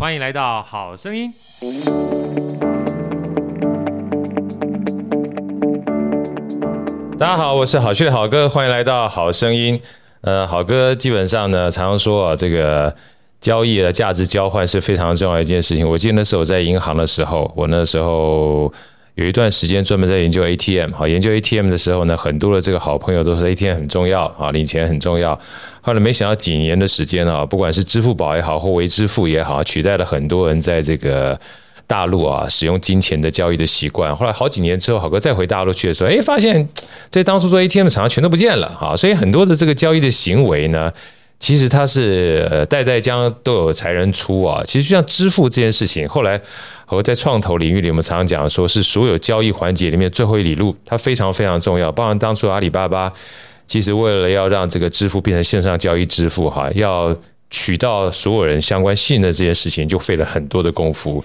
欢迎来到好声音。大家好，我是好趣的好哥，欢迎来到好声音。呃，好哥基本上呢，常常说啊，这个交易的价值交换是非常重要的一件事情。我记得那时候我在银行的时候，我那时候。有一段时间专门在研究 ATM，好，研究 ATM 的时候呢，很多的这个好朋友都说 ATM 很重要啊，领钱很重要。后来没想到几年的时间啊，不管是支付宝也好，或微支付也好，取代了很多人在这个大陆啊使用金钱的交易的习惯。后来好几年之后，好哥再回大陆去的时候，哎，发现这当初做 ATM 的厂商全都不见了啊，所以很多的这个交易的行为呢。其实它是代代将都有才人出啊。其实就像支付这件事情，后来我在创投领域里，我们常常讲说是所有交易环节里面最后一里路，它非常非常重要。包含当初阿里巴巴，其实为了要让这个支付变成线上交易支付哈，要取到所有人相关信任这件事情，就费了很多的功夫。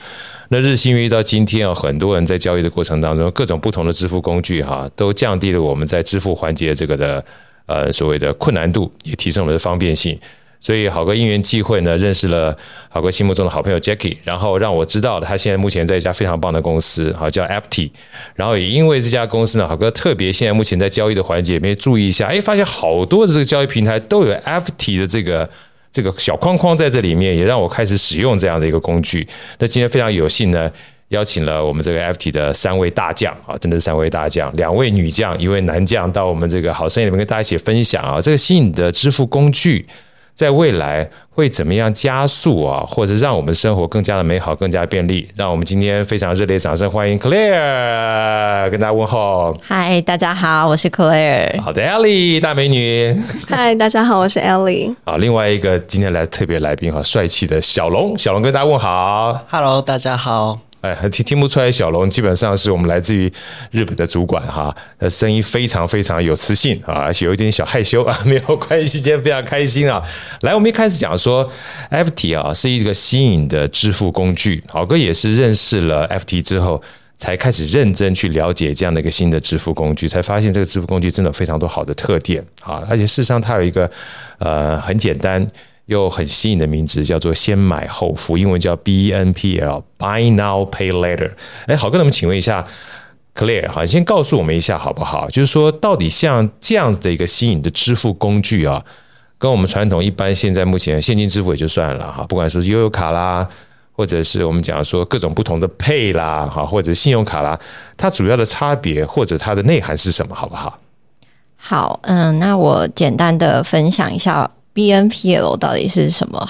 那日新月异到今天啊，很多人在交易的过程当中，各种不同的支付工具哈，都降低了我们在支付环节这个的。呃，所谓的困难度也提升了方便性，所以好哥因缘际会呢，认识了好哥心目中的好朋友 Jackie，然后让我知道了他现在目前在一家非常棒的公司，好叫 FT，然后也因为这家公司呢，好哥特别现在目前在交易的环节里面注意一下，哎，发现好多的这个交易平台都有 FT 的这个这个小框框在这里面，也让我开始使用这样的一个工具。那今天非常有幸呢。邀请了我们这个 FT 的三位大将啊，真的是三位大将，两位女将，一位男将，到我们这个好声音里面跟大家一起分享啊，这个新颖的支付工具在未来会怎么样加速啊，或者让我们的生活更加的美好，更加便利？让我们今天非常热烈掌声欢迎 Claire 跟大家问候。嗨，大家好，我是 Claire。好的，Ellie 大美女。嗨，大家好，我是 Ellie。好，另外一个今天来特别来宾哈，帅气的小龙，小龙跟大家问好。Hello，大家好。哎，听听不出来，小龙基本上是我们来自于日本的主管哈，那声音非常非常有磁性啊，而且有一点小害羞啊，没有关系，今天非常开心啊。来，我们一开始讲说，FT 啊是一个新颖的支付工具，好哥也是认识了 FT 之后，才开始认真去了解这样的一个新的支付工具，才发现这个支付工具真的非常多好的特点啊，而且事实上它有一个呃很简单。又很新颖的名字叫做“先买后付”，英文叫 BNPL（Buy Now Pay Later）。哎，好哥，那么请问一下，Clare，好，先告诉我们一下好不好？就是说，到底像这样子的一个新颖的支付工具啊，跟我们传统一般现在目前现金支付也就算了哈，不管说是悠游卡啦，或者是我们讲说各种不同的 Pay 啦，哈，或者信用卡啦，它主要的差别或者它的内涵是什么？好不好？好，嗯，那我简单的分享一下。BNPL 到底是什么？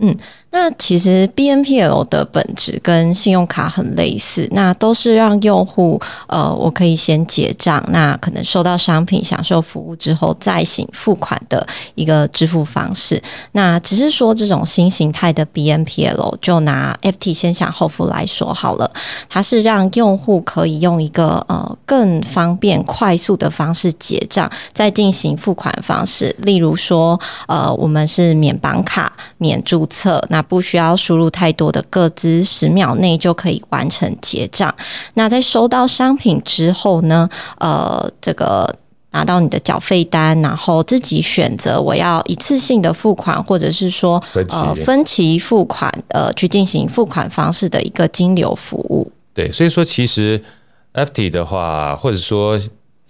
嗯。那其实 BNPL 的本质跟信用卡很类似，那都是让用户呃，我可以先结账，那可能收到商品、享受服务之后再行付款的一个支付方式。那只是说这种新形态的 BNPL，就拿 FT 先享后付来说好了，它是让用户可以用一个呃更方便、快速的方式结账，再进行付款方式。例如说，呃，我们是免绑卡、免注册，那不需要输入太多的个资，十秒内就可以完成结账。那在收到商品之后呢，呃，这个拿到你的缴费单，然后自己选择我要一次性的付款，或者是说呃分期付款，呃去进行付款方式的一个金流服务。对，所以说其实 FT 的话，或者说。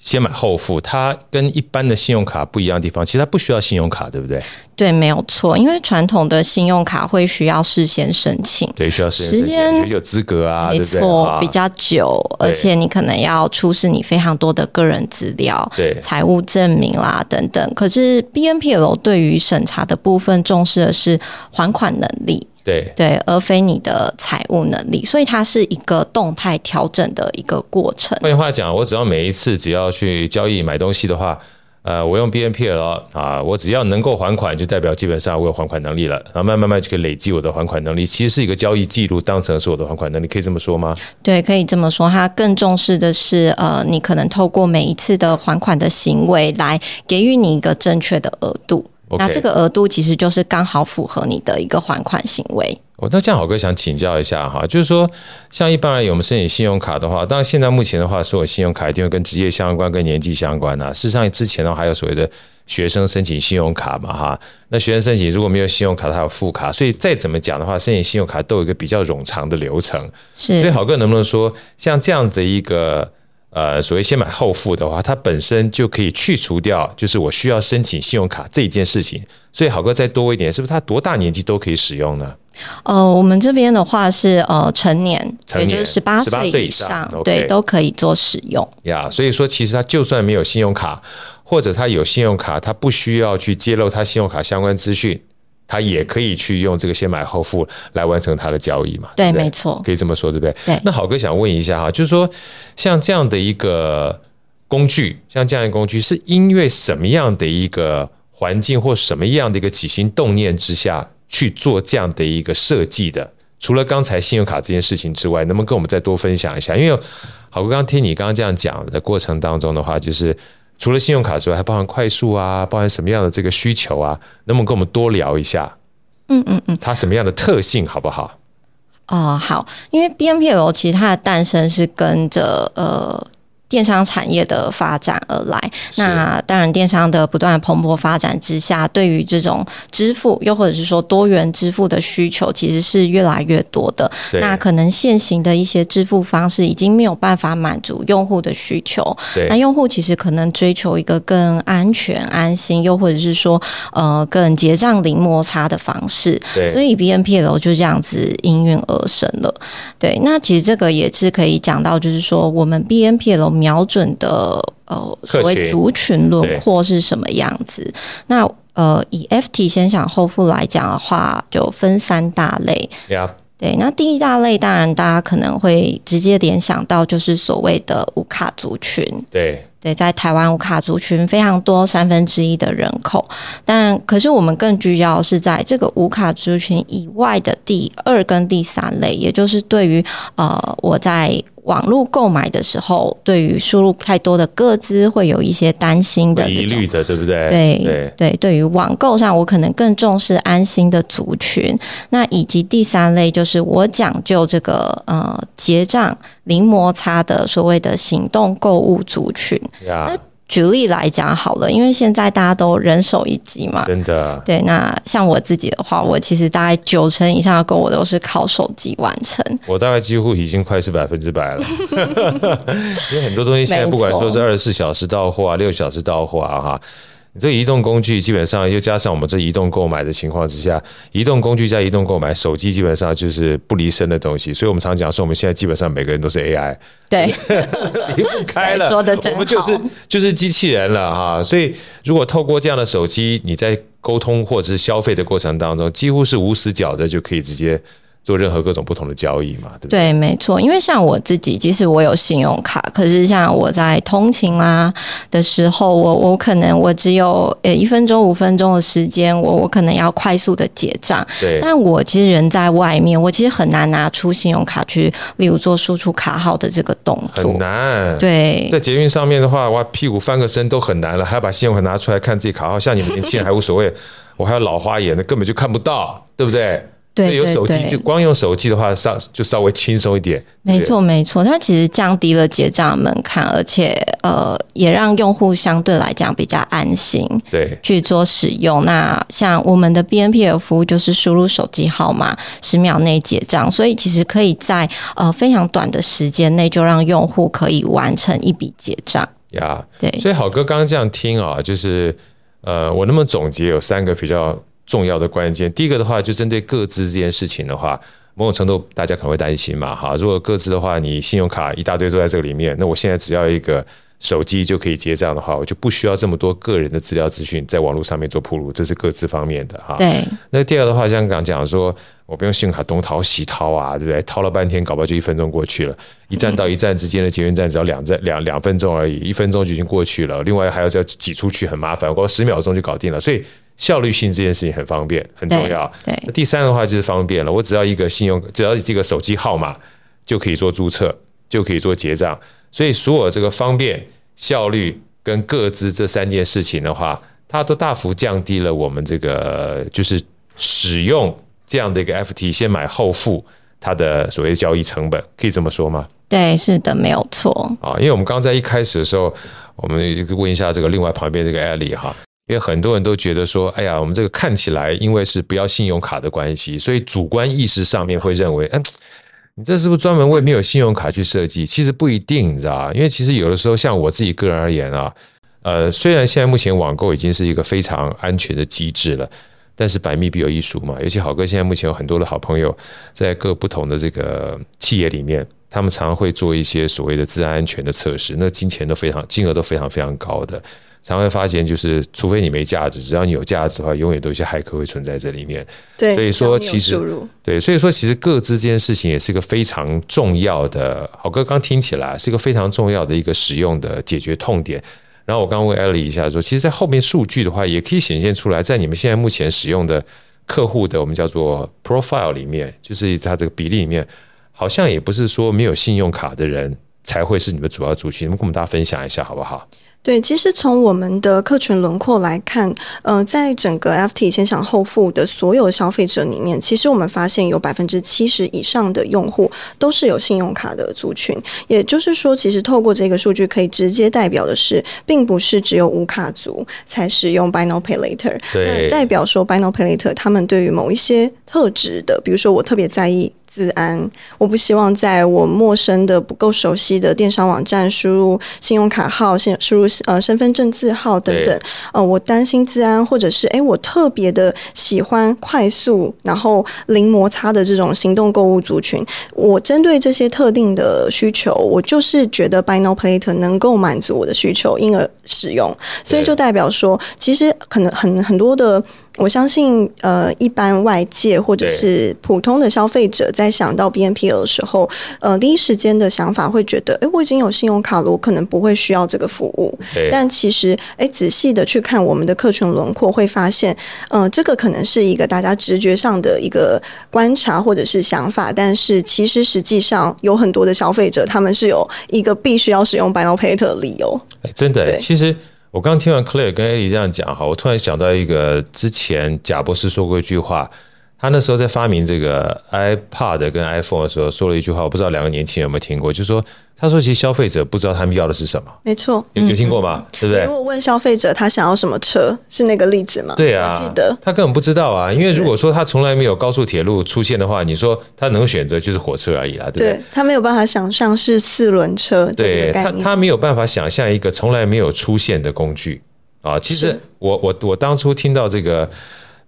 先买后付，它跟一般的信用卡不一样的地方，其实它不需要信用卡，对不对？对，没有错。因为传统的信用卡会需要事先申请，对，需要时间有资格啊，没错，比较久，而且你可能要出示你非常多的个人资料，对，财务证明啦等等。可是 BNPL 对于审查的部分重视的是还款能力。对对，而非你的财务能力，所以它是一个动态调整的一个过程。换句话讲，我只要每一次只要去交易买东西的话，呃，我用 BNPL 啊，我只要能够还款，就代表基本上我有还款能力了。然后慢慢慢就可以累积我的还款能力，其实是一个交易记录，当成是我的还款能力，可以这么说吗？对，可以这么说。它更重视的是，呃，你可能透过每一次的还款的行为来给予你一个正确的额度。那这个额度其实就是刚好符合你的一个还款行为。哦，那这样好哥想请教一下哈，就是说，像一般而言，我们申请信用卡的话，当然现在目前的话，所有信用卡一定会跟职业相关、跟年纪相关呐、啊。事实上，之前的话还有所谓的学生申请信用卡嘛哈，那学生申请如果没有信用卡，他有副卡，所以再怎么讲的话，申请信用卡都有一个比较冗长的流程。是，所以好哥能不能说，像这样的一个呃所谓先买后付的话，它本身就可以去除掉，就是我需要申请信用卡这一件事情。所以好哥再多一点，是不是他多大年纪都可以使用呢？呃，我们这边的话是呃成年，成年也就是十八岁以上，对，都可以做使用。呀，所以说其实他就算没有信用卡，或者他有信用卡，他不需要去揭露他信用卡相关资讯，他也可以去用这个先买后付来完成他的交易嘛？对，对对没错，可以这么说，对不对？对。那好哥想问一下哈，就是说像这样的一个工具，像这样的工具，是因为什么样的一个环境或什么样的一个起心动念之下？去做这样的一个设计的，除了刚才信用卡这件事情之外，能不能跟我们再多分享一下？因为好哥刚刚听你刚刚这样讲的过程当中的话，就是除了信用卡之外，还包含快速啊，包含什么样的这个需求啊？能不能跟我们多聊一下？嗯嗯嗯，它什么样的特性好不好？哦、呃，好，因为 BNPL 其实它的诞生是跟着呃。电商产业的发展而来，那当然，电商的不断蓬勃发展之下，对于这种支付，又或者是说多元支付的需求，其实是越来越多的。那可能现行的一些支付方式已经没有办法满足用户的需求。那用户其实可能追求一个更安全、安心，又或者是说呃更结账零摩擦的方式。所以 BNPL 就这样子应运而生了。对，那其实这个也是可以讲到，就是说我们 BNPL。瞄准的呃所谓族群轮廓是什么样子？那呃以 FT 先享后付来讲的话，就分三大类。Yeah. 对，那第一大类当然大家可能会直接联想到就是所谓的无卡族群。对。对，在台湾无卡族群非常多，三分之一的人口。但可是我们更聚焦是在这个无卡族群以外的第二跟第三类，也就是对于呃我在网络购买的时候，对于输入太多的个资会有一些担心的疑虑的，对不对？对对对，对于网购上，我可能更重视安心的族群。那以及第三类就是我讲究这个呃结账零摩擦的所谓的行动购物族群。那举例来讲好了，因为现在大家都人手一机嘛，真的。对，那像我自己的话，我其实大概九成以上的购物都是靠手机完成。我大概几乎已经快是百分之百了，因为很多东西现在不管说是二十四小时到货啊，六小时到货啊，哈。你这移动工具基本上又加上我们这移动购买的情况之下，移动工具加移动购买，手机基本上就是不离身的东西。所以我们常讲说，我们现在基本上每个人都是 AI，对，离不开了，说的真好，我们就是就是机器人了哈。所以如果透过这样的手机，你在沟通或者是消费的过程当中，几乎是无死角的，就可以直接。做任何各种不同的交易嘛，对不对？对，没错。因为像我自己，即使我有信用卡，可是像我在通勤啦的时候，我我可能我只有呃一分钟、五分钟的时间，我我可能要快速的结账。对。但我其实人在外面，我其实很难拿出信用卡去，例如做输出卡号的这个动作。很难。对。在捷运上面的话，哇，屁股翻个身都很难了，还要把信用卡拿出来看自己卡号。像你们年轻人还无所谓，我还有老花眼那，根本就看不到，对不对？对，有手机就光用手机的话，稍就稍微轻松一点。没错，没错，它其实降低了结账门槛，而且呃，也让用户相对来讲比较安心。对，去做使用。那像我们的 BNPL 服务，就是输入手机号码，十秒内结账，所以其实可以在呃非常短的时间内就让用户可以完成一笔结账。呀，对。所以好哥刚刚这样听啊，就是呃，我能不能总结有三个比较重要的关键，第一个的话，就针对各自这件事情的话，某种程度大家可能会担心嘛，哈，如果各自的话，你信用卡一大堆都在这个里面，那我现在只要一个手机就可以结账的话，我就不需要这么多个人的资料资讯在网络上面做铺路，这是各自方面的哈。对。那第二个的话，像刚刚讲说，我不用信用卡东掏西掏啊，对不对？掏了半天，搞不好就一分钟过去了，一站到一站之间的捷运站只要两站两两分钟而已，一分钟就已经过去了，另外还要再挤出去很麻烦，我十秒钟就搞定了，所以。效率性这件事情很方便，很重要。对，对，那第三个的话就是方便了，我只要一个信用，只要这个手机号码就可以做注册，就可以做结账。所以所有这个方便、效率跟各自这三件事情的话，它都大幅降低了我们这个就是使用这样的一个 FT 先买后付它的所谓交易成本，可以这么说吗？对，是的，没有错啊。因为我们刚刚在一开始的时候，我们问一下这个另外旁边这个 Ellie 哈，因为很多人都觉得说，哎呀，我们这个看起来因为是不要信用卡的关系，所以主观意识上面会认为，嗯。你这是不是专门为没有信用卡去设计？其实不一定，你知道，因为其实有的时候，像我自己个人而言啊，呃，虽然现在目前网购已经是一个非常安全的机制了，但是百密必有一疏嘛。尤其好哥现在目前有很多的好朋友在各不同的这个企业里面，他们常常会做一些所谓的资安安全的测试，那金钱都非常金额都非常非常高的。常会发现，就是除非你没价值，只要你有价值的话，永远都有一些骇客会存在这里面。对，所以说其实对，所以说其实各自这件事情也是一个非常重要的。好哥刚听起来是一个非常重要的一个使用的解决痛点。然后我刚刚问 Ellie 一下说，其实，在后面数据的话，也可以显现出来，在你们现在目前使用的客户的我们叫做 profile 里面，就是它这个比例里面，好像也不是说没有信用卡的人才会是你们主要族群。你们跟我们大家分享一下好不好？对，其实从我们的客群轮廓来看，呃，在整个 FT 先享后付的所有消费者里面，其实我们发现有百分之七十以上的用户都是有信用卡的族群。也就是说，其实透过这个数据，可以直接代表的是，并不是只有无卡族才使用 Buy Now Pay Later。对，代表说 Buy Now Pay Later 他们对于某一些特质的，比如说我特别在意。资安，我不希望在我陌生的、不够熟悉的电商网站输入信用卡号、信输入呃身份证字号等等。呃，我担心自安，或者是诶，我特别的喜欢快速然后零摩擦的这种行动购物族群。我针对这些特定的需求，我就是觉得 Buy Now Pay Later 能够满足我的需求，因而使用。所以就代表说，其实可能很很多的。我相信，呃，一般外界或者是普通的消费者在想到 BNPL 的时候，呃，第一时间的想法会觉得，诶，我已经有信用卡了，我可能不会需要这个服务。但其实，诶，仔细的去看我们的客群轮廓，会发现，嗯、呃，这个可能是一个大家直觉上的一个观察或者是想法，但是其实实际上有很多的消费者，他们是有一个必须要使用 Buy Now Pay Later 的理由。诶，真的，其实。我刚听完 Clare 跟 Ali 这样讲哈，我突然想到一个之前贾博士说过一句话，他那时候在发明这个 iPad 跟 iPhone 的时候说了一句话，我不知道两个年轻人有没有听过，就是说他说其实消费者不知道他们要的是什么，没错，有有听过吗？对不对？如果问消费者他想要什么车，是那个例子吗？对啊，记得他根本不知道啊，因为如果说他从来没有高速铁路出现的话，你说他能选择就是火车而已啦，对不对？对，他没有办法想象是四轮车，对他他没有办法想象一个从来没有出现的工具。啊，其实我我我当初听到这个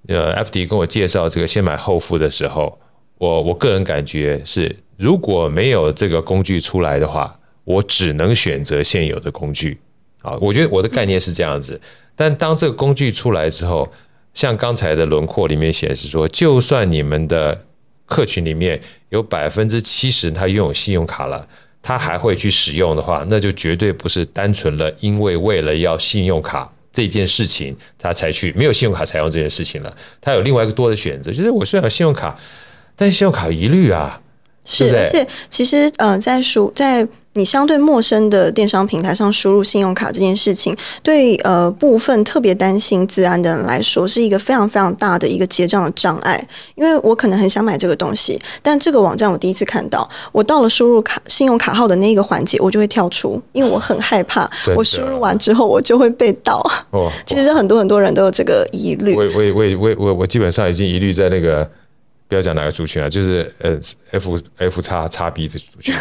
呃，FD 跟我介绍这个先买后付的时候，我我个人感觉是，如果没有这个工具出来的话，我只能选择现有的工具。啊，我觉得我的概念是这样子。但当这个工具出来之后，像刚才的轮廓里面显示说，就算你们的客群里面有百分之七十他拥有信用卡了，他还会去使用的话，那就绝对不是单纯了因为为了要信用卡。这件事情，他才去没有信用卡采用这件事情了。他有另外一个多的选择，就是我虽然有信用卡，但信用卡有疑虑啊，是，而且其实呃，在输在。你相对陌生的电商平台上输入信用卡这件事情，对呃部分特别担心自安的人来说，是一个非常非常大的一个结账的障碍。因为我可能很想买这个东西，但这个网站我第一次看到，我到了输入卡信用卡号的那一个环节，我就会跳出，因为我很害怕，我输入完之后我就会被盗。哦，其实很多很多人都有这个疑虑。我我我我我我基本上已经疑虑在那个。不要讲哪个族群啊，就是呃，F F 叉叉 B 的族群，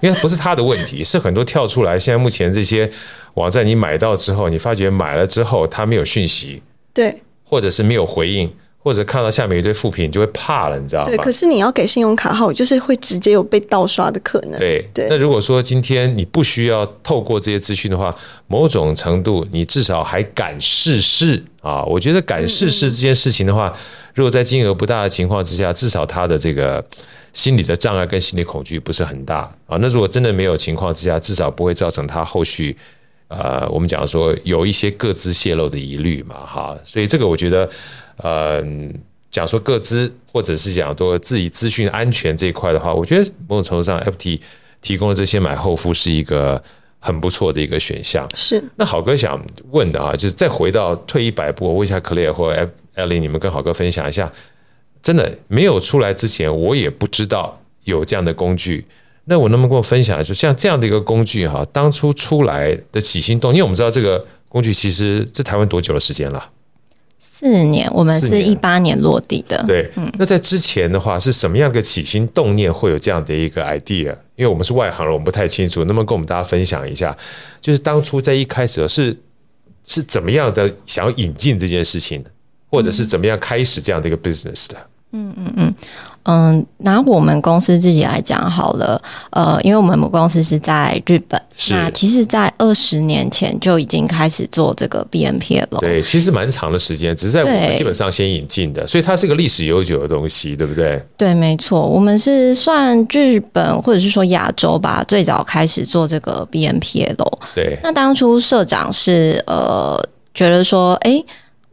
因为不是他的问题，是很多跳出来。现在目前这些网站，你买到之后，你发觉买了之后他没有讯息，对，或者是没有回应，或者看到下面一堆副评，你就会怕了，你知道吗？对，可是你要给信用卡号，就是会直接有被盗刷的可能。对对。那如果说今天你不需要透过这些资讯的话，某种程度你至少还敢试试啊？我觉得敢试试这件事情的话。如果在金额不大的情况之下，至少他的这个心理的障碍跟心理恐惧不是很大啊。那如果真的没有情况之下，至少不会造成他后续呃，我们讲说有一些各自泄露的疑虑嘛，哈。所以这个我觉得，呃，讲说各自或者是讲说自己资讯安全这一块的话，我觉得某种程度上，FT 提供的这些买后付是一个很不错的一个选项。是。那好哥想问的啊，就是再回到退一百步，我问一下 Claire 或 Ellie，你们跟好哥分享一下，真的没有出来之前，我也不知道有这样的工具。那我能不能跟我分享，就像这样的一个工具哈，当初出来的起心动，因为我们知道这个工具其实在台湾多久的时间了？四年，我们是一八年落地的。对，嗯，那在之前的话，是什么样的起心动念会有这样的一个 idea？因为我们是外行人，我们不太清楚，能不能跟我们大家分享一下？就是当初在一开始是是怎么样的想要引进这件事情，或者是怎么样开始这样的一个 business 的？嗯嗯嗯嗯，拿我们公司自己来讲好了，呃，因为我们母公司是在日本，那其实，在二十年前就已经开始做这个 BNPL 了。对，其实蛮长的时间，只是在我们基本上先引进的，所以它是一个历史悠久的东西，对不对？对，没错，我们是算日本或者是说亚洲吧，最早开始做这个 BNPL。对，那当初社长是呃觉得说，哎。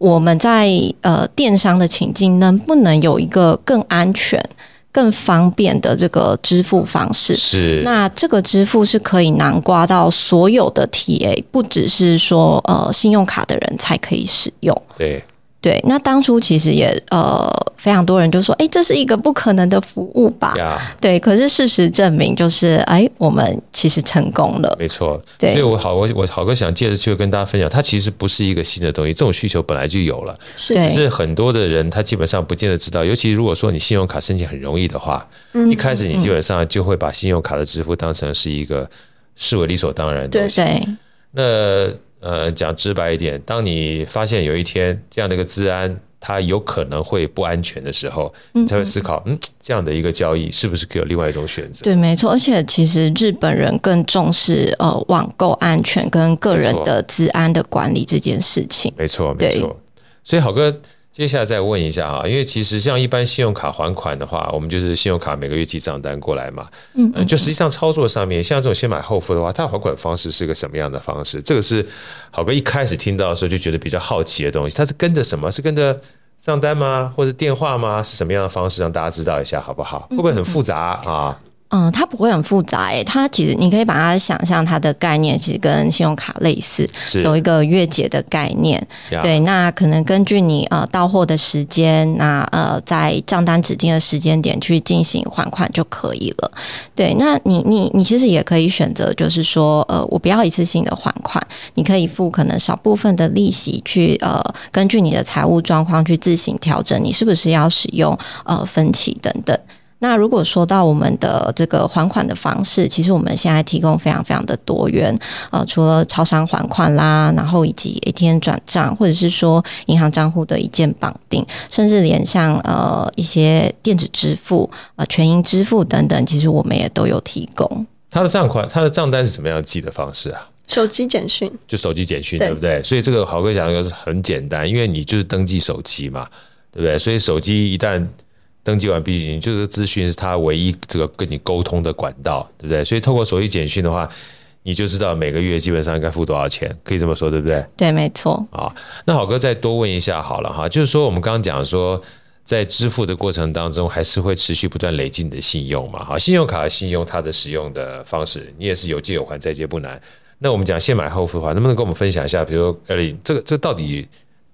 我们在呃电商的情境，能不能有一个更安全、更方便的这个支付方式？是。那这个支付是可以囊括到所有的 TA，不只是说呃信用卡的人才可以使用。对。对，那当初其实也呃非常多人就说，哎，这是一个不可能的服务吧.对，可是事实证明，就是哎，我们其实成功了。没错，对，所以我好，我我好哥想借着机会跟大家分享，它其实不是一个新的东西，这种需求本来就有了，是，只是很多的人他基本上不见得知道，尤其如果说你信用卡申请很容易的话，嗯，一开始你基本上就会把信用卡的支付当成是一个视为理所当然的东西。对对，那。呃，讲直白一点，当你发现有一天这样的一个治安它有可能会不安全的时候，你才会思考，嗯，这样的一个交易是不是可以有另外一种选择？对，没错。而且其实日本人更重视呃网购安全跟个人的治安的管理这件事情。没错，没错。所以好哥。接下来再问一下啊，因为其实像一般信用卡还款的话，我们就是信用卡每个月寄账单过来嘛，嗯，就实际上操作上面，像这种先买后付的话，它还款方式是个什么样的方式？这个是好哥一开始听到的时候就觉得比较好奇的东西，它是跟着什么？是跟着账单吗？或者电话吗？是什么样的方式？让大家知道一下好不好？会不会很复杂啊？嗯，它不会很复杂诶，它其实你可以把它想象它的概念其实跟信用卡类似，走一个月结的概念。对，那可能根据你呃到货的时间，那呃在账单指定的时间点去进行还款就可以了。对，那你你你其实也可以选择，就是说呃我不要一次性的还款，你可以付可能少部分的利息去呃根据你的财务状况去自行调整，你是不是要使用呃分期等等。那如果说到我们的这个还款的方式，其实我们现在提供非常非常的多元，呃，除了超商还款啦，然后以及 ATM 转账，或者是说银行账户的一键绑定，甚至连像呃一些电子支付、呃全银支付等等，其实我们也都有提供。他的账款，他的账单是怎么样记的方式啊？手机简讯，就手机简讯，对不对？所以这个豪哥讲的是很简单，因为你就是登记手机嘛，对不对？所以手机一旦登记完毕，你就是资讯是他唯一这个跟你沟通的管道，对不对？所以透过手机简讯的话，你就知道每个月基本上应该付多少钱，可以这么说，对不对？对，没错。啊，那好哥再多问一下好了哈，就是说我们刚刚讲说，在支付的过程当中，还是会持续不断累积你的信用嘛？哈，信用卡的信用它的使用的方式，你也是有借有还，再借不难。那我们讲先买后付的话，能不能跟我们分享一下？比如说，哎，这个这个到底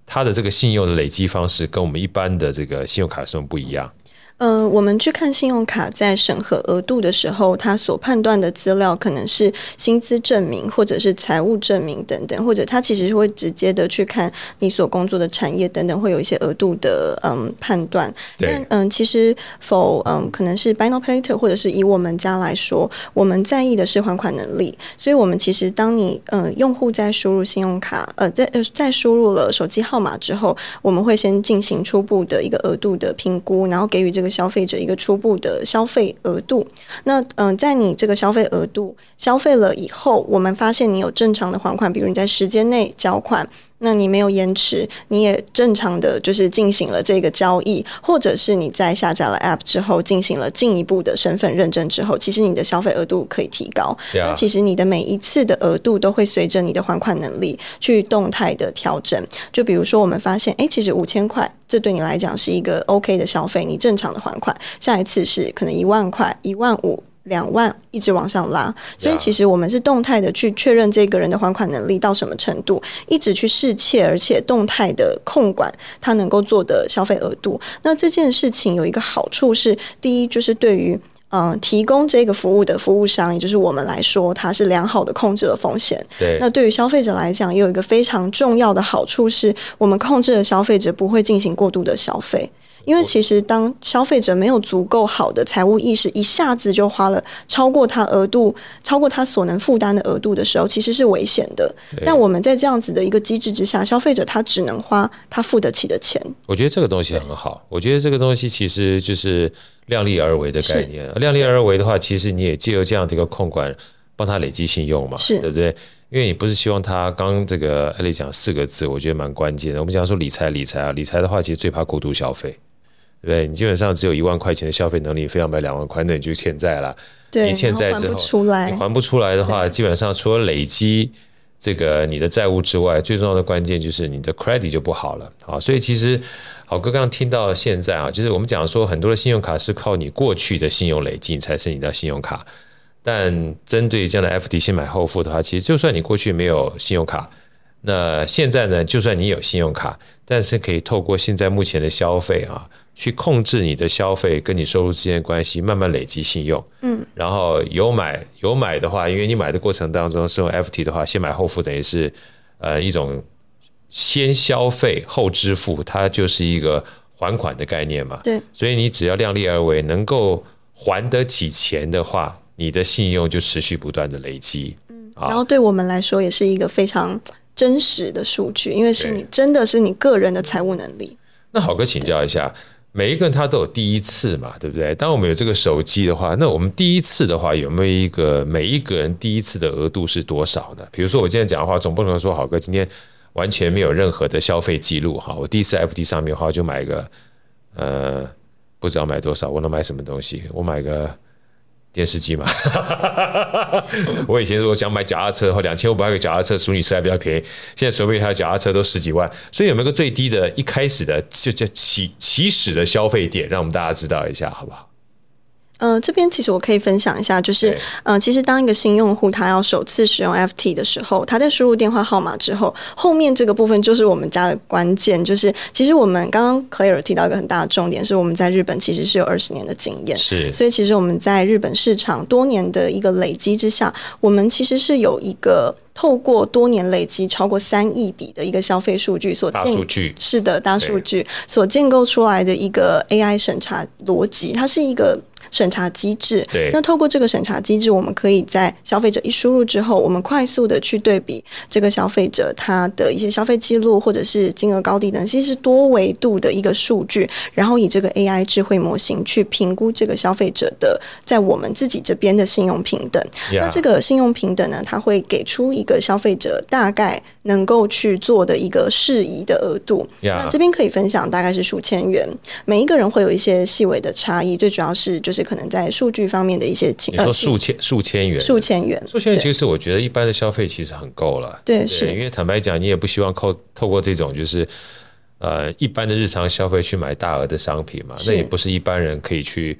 它的这个信用的累积方式，跟我们一般的这个信用卡有什么不一样？呃，我们去看信用卡在审核额度的时候，它所判断的资料可能是薪资证明，或者是财务证明等等，或者他其实是会直接的去看你所工作的产业等等，会有一些额度的嗯判断。但嗯，其实否嗯，可能是 Pay Later，或者是以我们家来说，我们在意的是还款能力。所以，我们其实当你嗯用户在输入信用卡呃在呃在输入了手机号码之后，我们会先进行初步的一个额度的评估，然后给予这个。消费者一个初步的消费额度，那嗯、在你这个消费额度消费了以后，我们发现你有正常的还款，比如你在时间内缴款。那你没有延迟，你也正常的就是进行了这个交易，或者是你在下载了 App 之后进行了进一步的身份认证之后，其实你的消费额度可以提高。那其实你的每一次的额度都会随着你的还款能力去动态的调整。就比如说，我们发现，哎，其实五千块，这对你来讲是一个 OK 的消费，你正常的还款。下一次是可能一万块、一万五。两万一直往上拉，所以其实我们是动态的去确认这个人的还款能力到什么程度，一直去试切而且动态的控管他能够做的消费额度。那这件事情有一个好处是，第一就是对于嗯、呃，提供这个服务的服务商，也就是我们来说，它是良好的控制了风险。对。那对于消费者来讲，也有一个非常重要的好处是，我们控制了消费者不会进行过度的消费。因为其实当消费者没有足够好的财务意识，一下子就花了超过他额度、超过他所能负担的额度的时候，其实是危险的。但我们在这样子的一个机制之下，消费者他只能花他付得起的钱。我觉得这个东西很好。我觉得这个东西其实就是量力而为的概念。量力而为的话，其实你也借由这样的一个控管，帮他累积信用嘛，对不对？因为你不是希望他刚刚这个艾莉讲四个字，我觉得蛮关键的。我们讲说理财，理财啊，理财的话，其实最怕过度消费。对，你基本上只有一万块钱的消费能力，非要买两万块，那你就欠债了。对，你欠债之后，你还不出来的话，基本上除了累积这个你的债务之外，最重要的关键就是你的 credit 就不好了。啊，所以其实好哥刚刚听到现在啊，就是我们讲说很多的信用卡是靠你过去的信用累积你才申请到信用卡，但针对这样的 FD 先买后付的话，其实就算你过去没有信用卡。那现在呢，就算你有信用卡，但是可以透过现在目前的消费啊，去控制你的消费跟你收入之间的关系，慢慢累积信用。嗯，然后有买有买的话，因为你买的过程当中是用 FT 的话，先买后付，等于是呃一种先消费后支付，它就是一个还款的概念嘛。对，所以你只要量力而为，能够还得起钱的话，你的信用就持续不断的累积。嗯，然后对我们来说也是一个非常。真实的数据，因为是你真的是你个人的财务能力。那好哥请教一下，每一个人他都有第一次嘛，对不对？当我们有这个手机的话，那我们第一次的话有没有一个每一个人第一次的额度是多少呢？比如说我今天讲的话，总不能说好哥今天完全没有任何的消费记录哈，我第一次 F D 上面的话就买个呃不知道买多少，我能买什么东西？我买个。电视机嘛，我以前如果想买脚踏车的话，两千五百块脚踏车，淑女车还比较便宜。现在随便一台脚踏车都十几万，所以有没有个最低的一开始的就叫起起始的消费点，让我们大家知道一下，好不好？嗯、呃，这边其实我可以分享一下，就是，嗯、呃，其实当一个新用户他要首次使用 FT 的时候，他在输入电话号码之后，后面这个部分就是我们家的关键，就是其实我们刚刚 Claire 提到一个很大的重点，是我们在日本其实是有二十年的经验，是，所以其实我们在日本市场多年的一个累积之下，我们其实是有一个透过多年累积超过三亿笔的一个消费数据所建，数据是的大数据所建构出来的一个 AI 审查逻辑，它是一个。审查机制，对，那透过这个审查机制，我们可以在消费者一输入之后，我们快速的去对比这个消费者他的一些消费记录或者是金额高低等，其实是多维度的一个数据，然后以这个 AI 智慧模型去评估这个消费者的在我们自己这边的信用平等。Yeah. 那这个信用平等呢，它会给出一个消费者大概能够去做的一个适宜的额度。那这边可以分享大概是数千元，每一个人会有一些细微的差异，最主要是就是。可能在数据方面的一些情况，你说数千数千元，数千元，数千元，其实我觉得一般的消费其实很够了。对，对，是因为坦白讲，你也不希望靠透过这种就是呃一般的日常消费去买大额的商品嘛，那也不是一般人可以去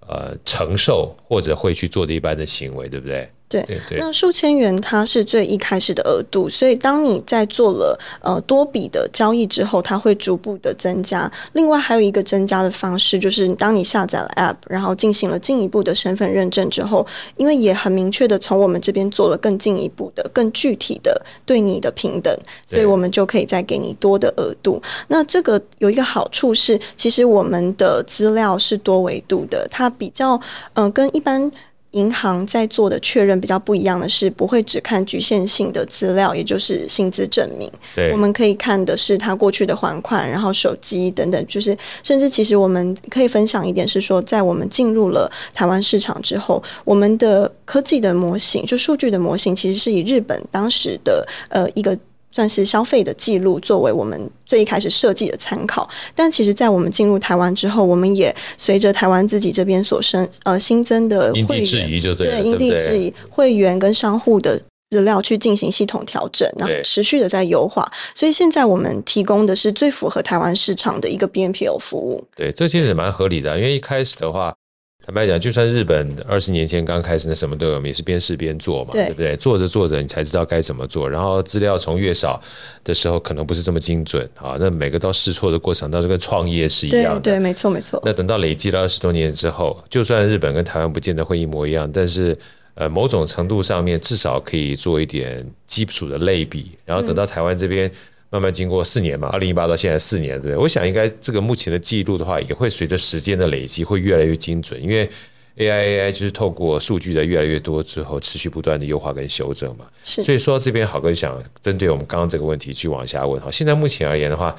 呃承受或者会去做的一般的行为，对不对？对，对对，那数千元它是最一开始的额度，所以当你在做了呃多笔的交易之后，它会逐步的增加。另外还有一个增加的方式，就是当你下载了 App，然后进行了进一步的身份认证之后，因为也很明确的从我们这边做了更进一步的、更具体的对你的平等，所以我们就可以再给你多的额度。那这个有一个好处是，其实我们的资料是多维度的，它比较嗯、呃、跟一般。银行在做的确认比较不一样的是，不会只看局限性的资料，也就是薪资证明。对，我们可以看的是他过去的还款，然后手机等等，就是甚至其实我们可以分享一点是说，在我们进入了台湾市场之后，我们的科技的模型，就数据的模型，其实是以日本当时的呃一个。算是消费的记录，作为我们最一开始设计的参考。但其实，在我们进入台湾之后，我们也随着台湾自己这边所生呃新增的会对，对，因地制宜会员跟商户的资料去进行系统调整，然后持续的在优化。所以现在我们提供的是最符合台湾市场的一个 BNPL 服务。对，这其实也蛮合理的，因为一开始的话。坦白讲，就算日本二十年前刚开始，那什么都有，也是边试边做嘛，对，对不对？做着做着，你才知道该怎么做。然后资料从越少的时候，可能不是这么精准啊。那每个到试错的过程，倒是跟创业是一样的。对，对，没错，没错。那等到累积了二十多年之后，就算日本跟台湾不见得会一模一样，但是呃，某种程度上面至少可以做一点基础的类比。然后等到台湾这边。嗯慢慢经过四年嘛，二零一八到现在四年，对不对？我想应该这个目前的记录的话，也会随着时间的累积会越来越精准，因为 AI AI 就是透过数据的越来越多之后，持续不断的优化跟修正嘛。是。所以说到这边，好哥想针对我们刚刚这个问题去往下问哈。现在目前而言的话，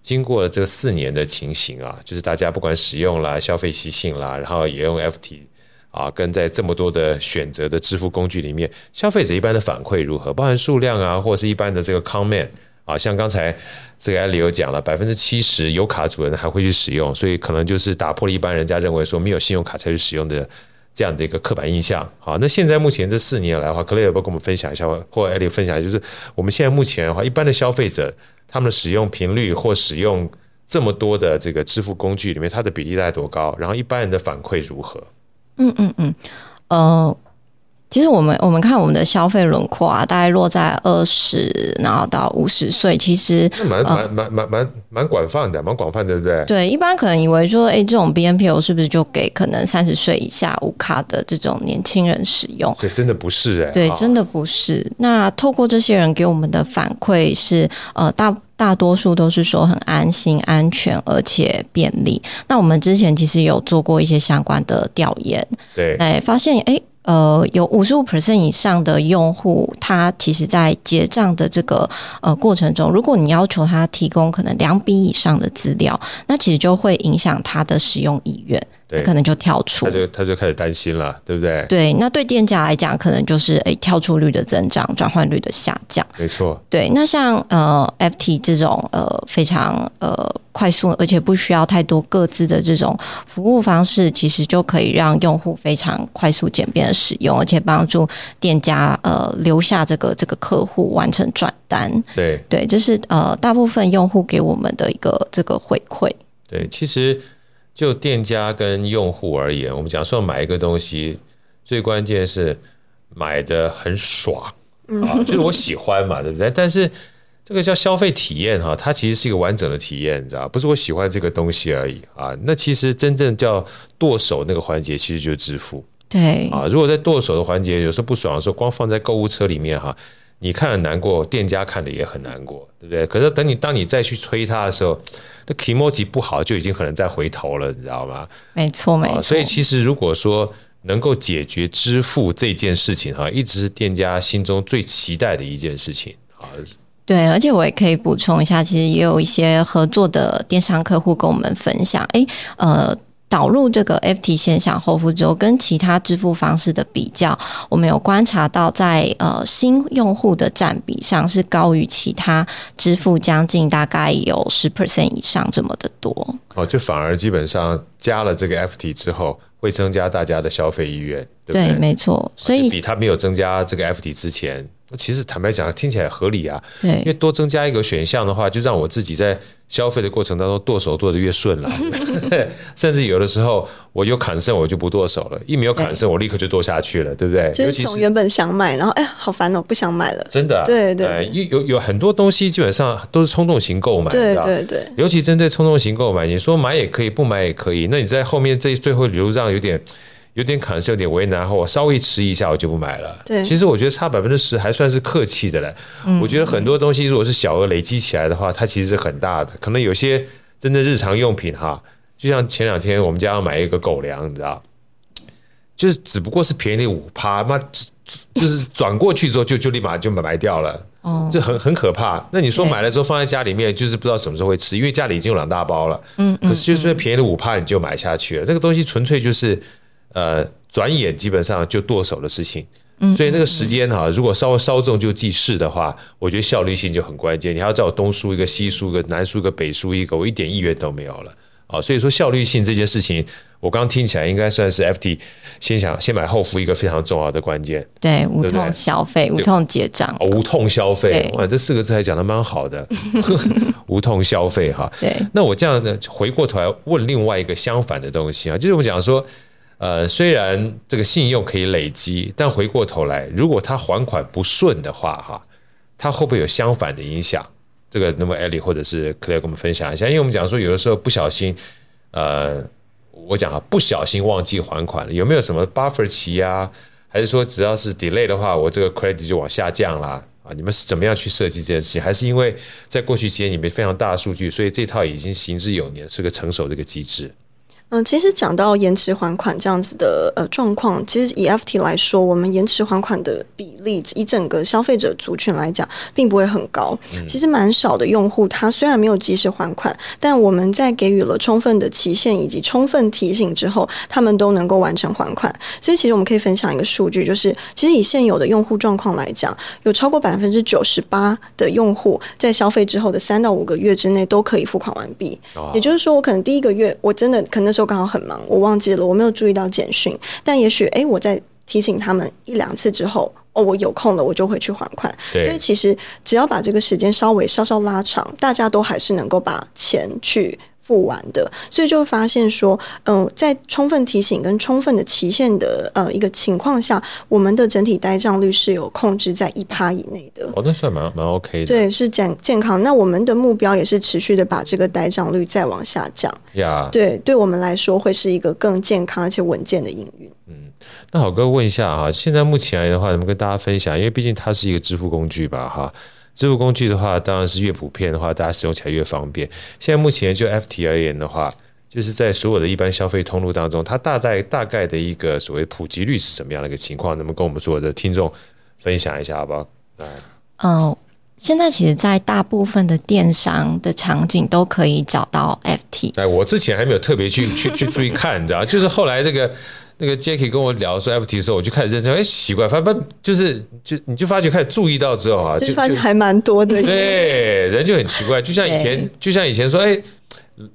经过了这四年的情形啊，就是大家不管使用啦、消费习性啦，然后也用 FT 啊，跟在这么多的选择的支付工具里面，消费者一般的反馈如何？包含数量啊，或者是一般的这个 comment。啊，像刚才这个艾利有讲了，百分之七十有卡主人还会去使用，所以可能就是打破了一般人家认为说没有信用卡才去使用的这样的一个刻板印象。好，那现在目前这四年来的话克雷尔不跟我们分享一下，或艾利分享，就是我们现在目前的话，一般的消费者他们的使用频率或使用这么多的这个支付工具里面，它的比例大概多高？然后一般人的反馈如何？嗯嗯嗯，呃。其实我们我们看我们的消费轮廓啊，大概落在二十，然后到五十岁，其实蛮蛮蛮蛮蛮蛮广泛的，蛮广泛，对不对？对，一般可能以为说，哎，这种 BNPL 是不是就给可能三十岁以下无卡的这种年轻人使用？对，真的不是哎，对，真的不是。那透过这些人给我们的反馈是，呃，大大多数都是说很安心、安全而且便利。那我们之前其实有做过一些相关的调研，对，哎，发现哎。呃，有五十五 percent 以上的用户，他其实在结账的这个呃过程中，如果你要求他提供可能两笔以上的资料，那其实就会影响他的使用意愿。对，可能就跳出，他就他就开始担心了，对不对？对，那对店家来讲，可能就是诶跳出率的增长，转换率的下降。没错。对，那像呃 FT 这种呃非常呃快速，而且不需要太多各自的这种服务方式，其实就可以让用户非常快速简便的使用，而且帮助店家呃留下这个这个客户完成转单。对对，这是呃大部分用户给我们的一个这个回馈。对，其实。就店家跟用户而言，我们讲说买一个东西，最关键是买的很爽啊，就是我喜欢嘛，对不对？但是这个叫消费体验哈，它其实是一个完整的体验，你知道，不是我喜欢这个东西而已啊。那其实真正叫剁手那个环节，其实就是支付。对啊，如果在剁手的环节有时候不爽的时候，光放在购物车里面哈。你看了难过，店家看的也很难过，对不对？可是等你当你再去催他的时候，那 kimochi 不好就已经可能再回头了，你知道吗？没错，没错。所以其实如果说能够解决支付这件事情哈，一直是店家心中最期待的一件事情啊。对，而且我也可以补充一下，其实也有一些合作的电商客户跟我们分享，诶，呃。导入这个 FT 先享后付之后，跟其他支付方式的比较，我们有观察到在，在呃新用户的占比上是高于其他支付将近大概有十 percent 以上这么的多。哦，就反而基本上加了这个 FT 之后，会增加大家的消费意愿，对不对？对，没错。所以比它没有增加这个 FT 之前。其实坦白讲，听起来合理啊。对，因为多增加一个选项的话，就让我自己在消费的过程当中剁手剁得越顺了。甚至有的时候我有砍剩，我就不剁手了；一没有砍剩，我立刻就剁下去了，对不对？就是从原本想买，然后哎呀，好烦哦，不想买了。真的，对对，对，有有有很多东西基本上都是冲动型购买，对对对。尤其针对冲动型购买，你说买也可以，不买也可以。那你在后面这最后流让有点。有点可能是有点为难，后我稍微迟疑一下，我就不买了。对，其实我觉得差百分之十还算是客气的了。嗯，我觉得很多东西如果是小额累积起来的话，它其实是很大的。可能有些真的日常用品哈，就像前两天我们家要买一个狗粮，你知道，就是只不过是便宜五趴，妈就是转过去之后就就立马就买买掉了，哦，就很很可怕。那你说买了之后放在家里面，就是不知道什么时候会吃，因为家里已经有两大包了。嗯，可是就是便宜了五趴，你就买下去了，那个东西纯粹就是。呃，转眼基本上就剁手的事情，所以那个时间哈，如果稍微稍纵就即逝的话，我觉得效率性就很关键。你还要叫我东输一个西输一个南输一个北输一个，我一点意愿都没有了啊。所以说效率性这件事情，我刚刚听起来应该算是 FT 先想先买后付一个非常重要的关键。对，无痛消费，无痛结账，无痛消费，哇，这四个字还讲的蛮好的，无痛消费哈。对，那我这样呢，回过头来问另外一个相反的东西啊，就是我们讲说。呃，虽然这个信用可以累积，但回过头来，如果他还款不顺的话，哈，他会不会有相反的影响？这个，那么艾利或者是 Claire 跟我们分享一下，因为我们讲说有的时候不小心，呃，我讲啊，不小心忘记还款了，有没有什么 buffer 期啊？还是说只要是 delay 的话，我这个 credit 就往下降啦？啊？你们是怎么样去设计这件事情？还是因为在过去几年里面非常大数据，所以这套已经行之有年，是个成熟的一个机制？嗯，其实讲到延迟还款这样子的呃状况，其实以 FT 来说，我们延迟还款的比例，以整个消费者族群来讲，并不会很高。其实蛮少的用户，他虽然没有及时还款，但我们在给予了充分的期限以及充分提醒之后，他们都能够完成还款。所以，其实我们可以分享一个数据，就是其实以现有的用户状况来讲，有超过百分之九十八的用户在消费之后的三到五个月之内都可以付款完毕。也就是说，我可能第一个月我真的可能。时候刚好很忙，我忘记了，我没有注意到简讯。但也许，哎，我在提醒他们一两次之后，哦，我有空了，我就会去还款。所以其实只要把这个时间稍微稍稍拉长，大家都还是能够把钱去。付完的，所以就会发现说，嗯、呃，在充分提醒跟充分的期限的呃一个情况下，我们的整体呆账率是有控制在一趴以内的。哦，那算蛮蛮 OK 的。对，是健健康。那我们的目标也是持续的把这个呆账率再往下降。呀，对，对我们来说会是一个更健康而且稳健的营运。嗯，那好哥问一下啊，现在目前来的话，能不能跟大家分享？因为毕竟它是一个支付工具吧，哈。支付工具的话，当然是越普遍的话，大家使用起来越方便。现在目前就 FT 而言的话，就是在所有的一般消费通路当中，它大概大概的一个所谓普及率是什么样的一个情况？能不能跟我们所有的听众分享一下，好不好？嗯、呃，现在其实，在大部分的电商的场景都可以找到 FT。哎，我之前还没有特别去去去注意看，你知道，就是后来这个。那个 Jackie 跟我聊说 FT 的时候，我就开始认真，哎，奇怪，反正就是就你就发觉开始注意到之后啊，就发现还蛮多的，对，人就很奇怪，就像以前，就像以前说，哎，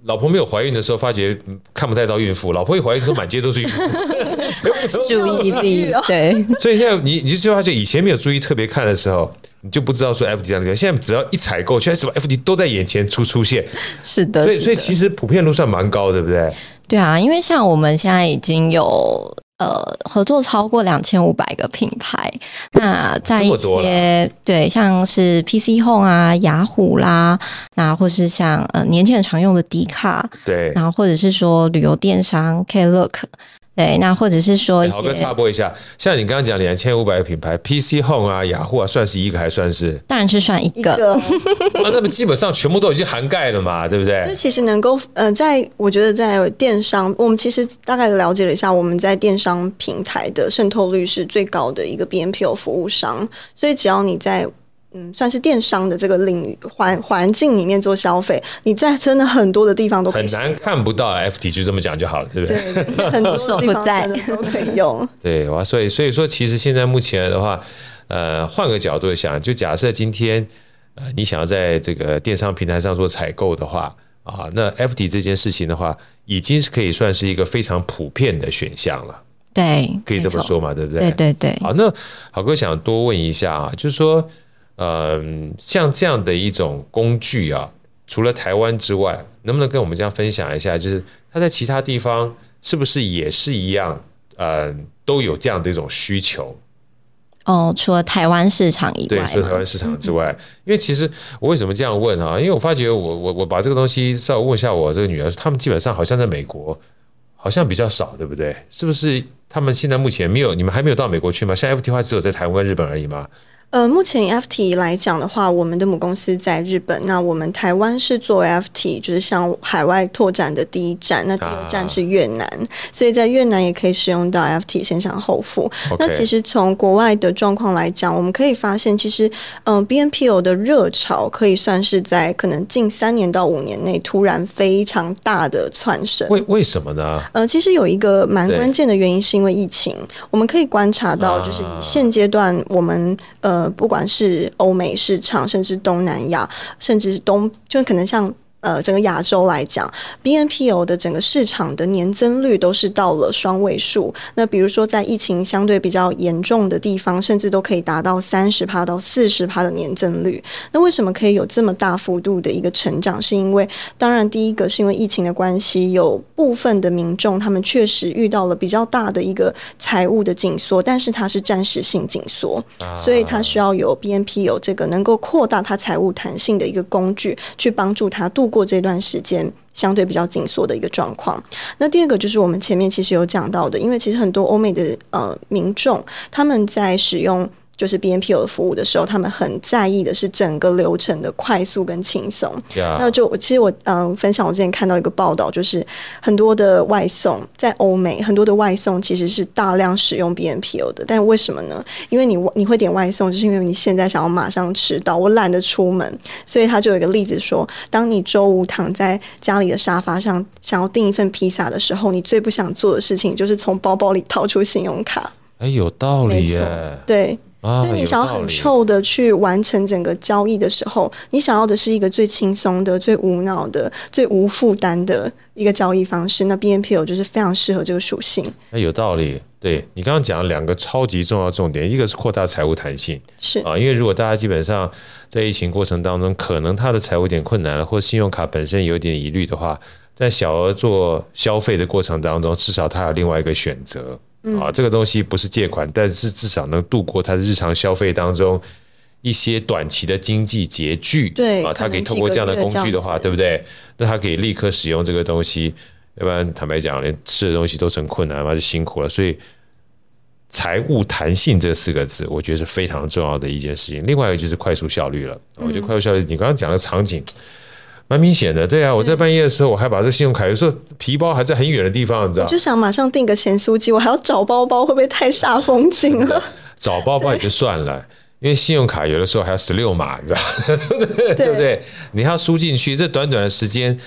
老婆没有怀孕的时候，发觉看不太到孕妇；老婆一怀孕的时候，满街都是孕妇，注意力。对。所以现在你你就发觉以前没有注意特别看的时候，你就不知道说 FT 这样的。现在只要一采购，现在什么 FT 都在眼前出出现，是的，所以所以其实普遍都算蛮高，对不对？对啊，因为像我们现在已经有呃合作超过两千五百个品牌，那在一些对像是 PC Home 啊、雅虎啦，那或是像呃年轻人常用的迪卡，对，然后或者是说旅游电商 Klook。对，那或者是说，好哥插播一下，像你刚刚讲两千五百个品牌，PC Home 啊、雅虎啊，算是一个还算是？当然是算一个。一个啊，那么基本上全部都已经涵盖了嘛，对不对？所以其实能够呃，在我觉得在电商，我们其实大概了解了一下，我们在电商平台的渗透率是最高的一个 BNPL 服务商，所以只要你在。嗯，算是电商的这个领域环环境里面做消费，你在真的很多的地方都可以。很难看不到 FT，就这么讲就好了，对不对？对，很多地方 真的都可以用。对，哇，所以所以说，其实现在目前的话，呃，换个角度想，就假设今天呃，你想要在这个电商平台上做采购的话啊，那 FT 这件事情的话，已经是可以算是一个非常普遍的选项了。对，可以这么说嘛，对不对？对对对。好，那好哥想多问一下啊，就是说。嗯，像这样的一种工具啊，除了台湾之外，能不能跟我们这样分享一下？就是它在其他地方是不是也是一样？嗯，都有这样的一种需求？哦，除了台湾市场以外，对，除了台湾市场之外，因为其实我为什么这样问啊？因为我发觉我我我把这个东西稍微问一下我这个女儿，他们基本上好像在美国好像比较少，对不对？是不是他们现在目前没有？你们还没有到美国去吗？像 FT 的话，只有在台湾跟日本而已吗？呃，目前 FT 来讲的话，我们的母公司在日本，那我们台湾是作为 FT，就是向海外拓展的第一站，那第二站是越南，啊、所以在越南也可以使用到 FT 先上后付。那其实从国外的状况来讲，我们可以发现，其实嗯、呃、BNPO 的热潮可以算是在可能近三年到五年内突然非常大的窜升。为为什么呢？呃，其实有一个蛮关键的原因，是因为疫情，我们可以观察到，就是以现阶段我们呃。呃，不管是欧美市场，甚至东南亚，甚至是东，就可能像呃整个亚洲来讲，BNPO 的整个市场的年增率都是到了双位数。那比如说在疫情相对比较严重的地方，甚至都可以达到三十趴到四十趴的年增率。那为什么可以有这么大幅度的一个成长？是因为当然第一个是因为疫情的关系，有部分的民众他们确实遇到了比较大的一个财务的紧缩，但是它是暂时性紧缩，所以它需要有 BNPO 这个能够扩大它财务弹性的一个工具，去帮助它度过这段时间相对比较紧缩的一个状况。那第二个就是我们前面其实有讲到的，因为其实很多欧美的呃民众他们在使用。就是 B N P O 的服务的时候，他们很在意的是整个流程的快速跟轻松。那就其实我嗯、呃、分享，我之前看到一个报道，就是很多的外送在欧美，很多的外送其实是大量使用 B N P O 的。但为什么呢？因为你你会点外送，就是因为你现在想要马上吃到，我懒得出门，所以他就有一个例子说，当你周五躺在家里的沙发上，想要订一份披萨的时候，你最不想做的事情就是从包包里掏出信用卡。哎，有道理耶。对。所以你想要很臭的去完成整个交易的时候，你想要的是一个最轻松的、最无脑的、最无负担的一个交易方式。那 BNPL 就是非常适合这个属性。那有道理。对，你刚刚讲了两个超级重要重点，一个是扩大财务弹性，是啊，因为如果大家基本上在疫情过程当中，可能他的财务有点困难了，或信用卡本身有点疑虑的话，在小额做消费的过程当中，至少他有另外一个选择。啊，这个东西不是借款，但是至少能度过他的日常消费当中一些短期的经济拮据。对啊，他可以透过这样的工具的话，对不对？那他可以立刻使用这个东西，要不然坦白讲，连吃的东西都成困难嘛，就辛苦了。所以，财务弹性这四个字，我觉得是非常重要的一件事情。另外一个就是快速效率了。我觉得快速效率，你刚刚讲的场景。蛮明显的，对啊，我在半夜的时候，我还把这信用卡，有时候皮包还在很远的地方，你知道？我就想马上订个咸酥鸡，我还要找包包，会不会太煞风景了？找包包也就算了，因为信用卡有的时候还要十六码，你知道？对，对不对？你还要输进去，这短短的时间，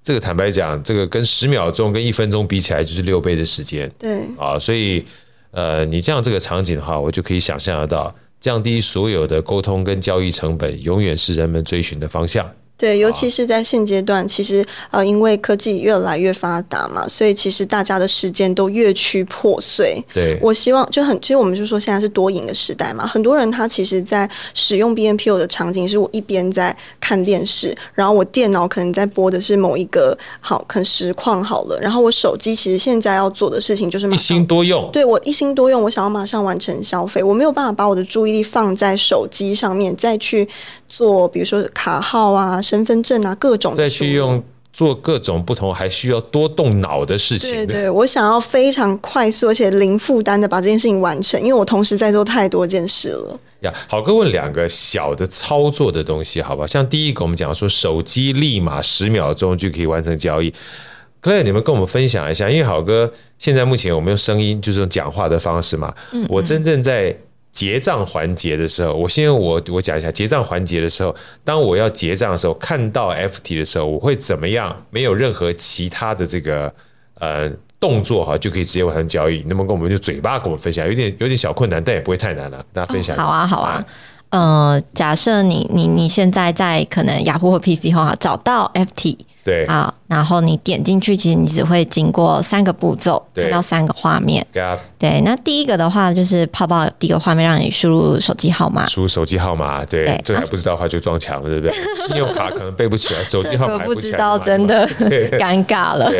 这个坦白讲，这个跟十秒钟跟一分钟比起来，就是六倍的时间。对啊，所以呃，你这样这个场景的话，我就可以想象得到，降低所有的沟通跟交易成本，永远是人们追寻的方向。对，尤其是在现阶段，其实呃，因为科技越来越发达嘛，所以其实大家的时间都越趋破碎。对，我希望就很，其实我们就说现在是多赢的时代嘛，很多人他其实，在使用 BNPO 的场景，是我一边在看电视，然后我电脑可能在播的是某一个好，可能实况好了，然后我手机其实现在要做的事情就是一心多用。对，我一心多用，我想要马上完成消费，我没有办法把我的注意力放在手机上面，再去做，比如说卡号啊。身份证啊，各种再去用做各种不同，还需要多动脑的事情。对对，我想要非常快速而且零负担的把这件事情完成，因为我同时在做太多件事了。呀，好，哥问两个小的操作的东西，好吧？像第一个，我们讲说手机立马十秒钟就可以完成交易。Claire，你们跟我们分享一下，因为好哥现在目前我们用声音就是用讲话的方式嘛，嗯嗯，我真正在。结账环节的时候，我先我我讲一下结账环节的时候，当我要结账的时候，看到 FT 的时候，我会怎么样？没有任何其他的这个呃动作哈，就可以直接完成交易。那么跟我们就嘴巴跟我们分享？有点有点小困难，但也不会太难了。跟大家分享。好啊，好啊。呃，假设你你你现在在可能雅虎或 PC 后哈找到 FT。对，好，然后你点进去，其实你只会经过三个步骤，看到三个画面。对，那第一个的话就是泡泡第一个画面，让你输入手机号码，输入手机号码。对，对这个还不知道的话就撞墙了，对不对？信用卡可能背不起来，手机号码不知道，真的 尴尬了。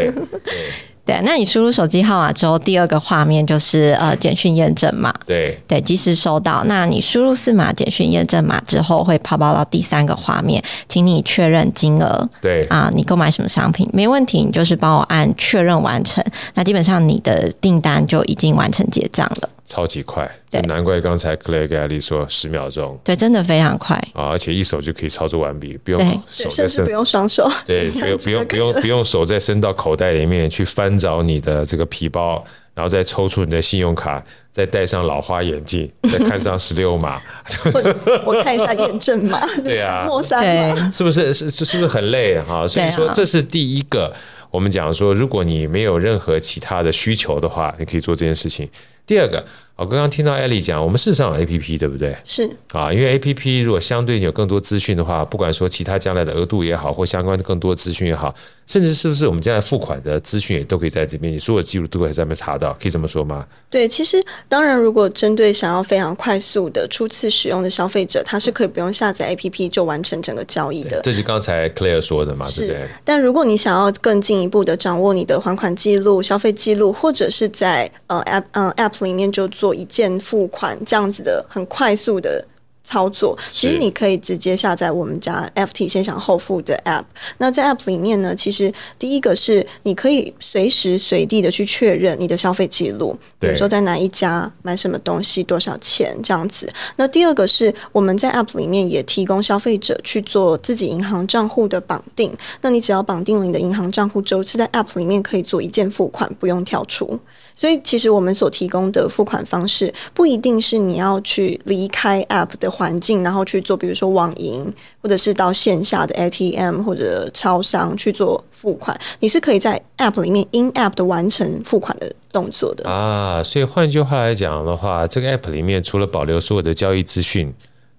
对，那你输入手机号码之后，第二个画面就是呃简讯验证码。对对，及时收到。那你输入四码简讯验证码之后，会跑跑到第三个画面，请你确认金额。对啊，你购买什么商品？没问题，你就是帮我按确认完成。那基本上你的订单就已经完成结账了。超级快，对，难怪刚才 Claire 跟艾莉说十秒钟，对，真的非常快。啊！而且一手就可以操作完毕，不用手甚至不用双手，对，不用不用不用不用手再伸到口袋里面去翻找你的这个皮包，然后再抽出你的信用卡，再戴上老花眼镜，再看上十六码，我看一下验证码，对啊，莫三码，是不是是是不是很累哈？所以说这是第一个，我们讲说，如果你没有任何其他的需求的话，你可以做这件事情。tiega. 我刚刚听到艾莉讲，我们事实上有 APP，对不对？是啊，因为 APP 如果相对有更多资讯的话，不管说其他将来的额度也好，或相关的更多资讯也好，甚至是不是我们将来付款的资讯也都可以在这边，你所有的记录都可以在上面查到，可以这么说吗？对，其实当然，如果针对想要非常快速的初次使用的消费者，他是可以不用下载 APP 就完成整个交易的。这是刚才 Claire 说的嘛，对不对？但如果你想要更进一步的掌握你的还款记录、消费记录，或者是在呃 App 呃 App 里面就做一键付款这样子的很快速的操作，其实你可以直接下载我们家 FT 先享后付的 App。那在 App 里面呢，其实第一个是你可以随时随地的去确认你的消费记录，比如说在哪一家买什么东西多少钱这样子。那第二个是我们在 App 里面也提供消费者去做自己银行账户的绑定。那你只要绑定了你的银行账户之后，是在 App 里面可以做一键付款，不用跳出。所以，其实我们所提供的付款方式不一定是你要去离开 App 的环境，然后去做，比如说网银，或者是到线下的 ATM 或者超商去做付款。你是可以在 App 里面 in App 的完成付款的动作的啊。所以换句话来讲的话，这个 App 里面除了保留所有的交易资讯